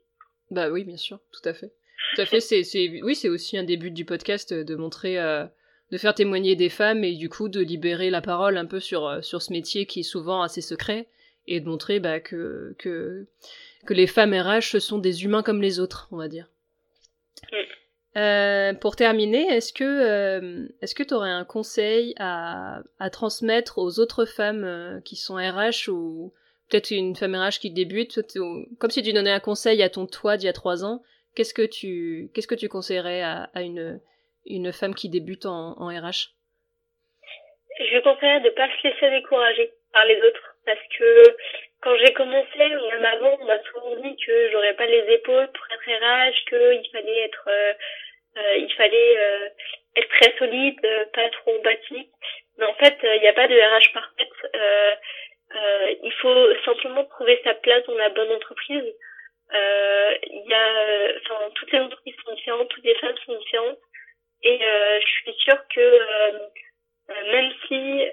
Bah oui, bien sûr, tout à fait. Tout à fait, c'est oui, c'est aussi un des buts du podcast de montrer de faire témoigner des femmes et du coup de libérer la parole un peu sur, euh, sur ce métier qui est souvent assez secret et de montrer bah, que, que, que les femmes RH sont des humains comme les autres, on va dire. Euh, pour terminer, est-ce que euh, est-ce que tu aurais un conseil à, à transmettre aux autres femmes qui sont RH ou peut-être une femme RH qui débute, comme si tu donnais un conseil à ton toi d'il y a trois ans, qu'est-ce que tu qu'est-ce que tu conseillerais à, à une une femme qui débute en, RH Je conseillerais de pas se laisser décourager par les autres parce que quand j'ai commencé, même avant, on m'a souvent dit que j'aurais pas les épaules pour être RH, qu'il fallait être, euh, euh, il fallait euh, être très solide, pas trop bâti. Mais en fait, il n'y a pas de RH parfaite. il faut simplement trouver sa place dans la bonne entreprise. Il y a, enfin, toutes les entreprises sont différentes, toutes les femmes sont différentes. Et euh, je suis sûre que euh, euh, même si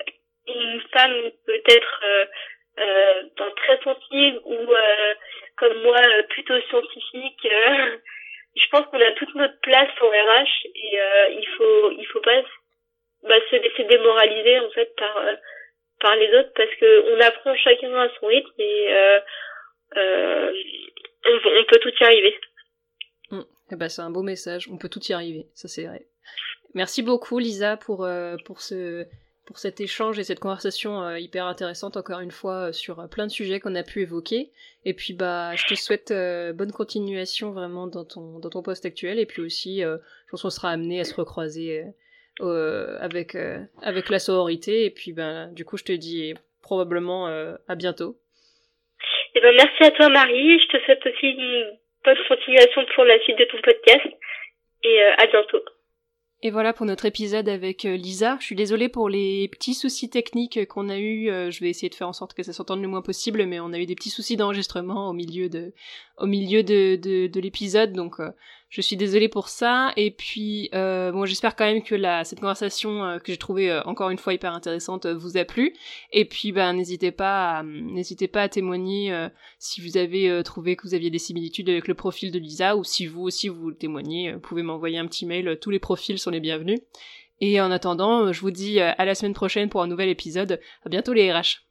une femme peut être très sensible ou comme moi plutôt scientifique, je pense qu'on a toute notre place en RH et il faut il faut pas bah, se laisser démoraliser en fait par par les autres parce que on apprend chacun à son rythme et on, peut tout y arriver. Mmh. C'est un beau message, on peut tout y arriver, ça c'est vrai. Merci beaucoup Lisa pour, euh, pour, ce, pour cet échange et cette conversation euh, hyper intéressante encore une fois euh, sur plein de sujets qu'on a pu évoquer. Et puis bah je te souhaite bonne continuation vraiment dans ton, dans ton poste actuel et puis aussi je pense qu'on sera amené à se recroiser avec, avec la sororité et puis ben du coup je te dis probablement à bientôt. Eh ben merci à toi Marie, je te souhaite aussi une bonne continuation pour la suite de ton podcast et à bientôt. Et voilà pour notre épisode avec euh, Lisa. Je suis désolée pour les petits soucis techniques qu'on a eu. Euh, je vais essayer de faire en sorte que ça s'entende le moins possible, mais on a eu des petits soucis d'enregistrement au milieu de, de l'épisode, donc euh, je suis désolée pour ça. Et puis, euh, bon, j'espère quand même que cette conversation euh, que j'ai trouvée euh, encore une fois hyper intéressante vous a plu. Et puis, ben, n'hésitez pas, n'hésitez pas à témoigner si vous avez trouvé que vous aviez des similitudes avec le profil de Lisa, ou si vous aussi vous témoignez, vous pouvez m'envoyer un petit mail. Tous les profils sont les bienvenus. Et en attendant, je vous dis à la semaine prochaine pour un nouvel épisode. À bientôt les RH.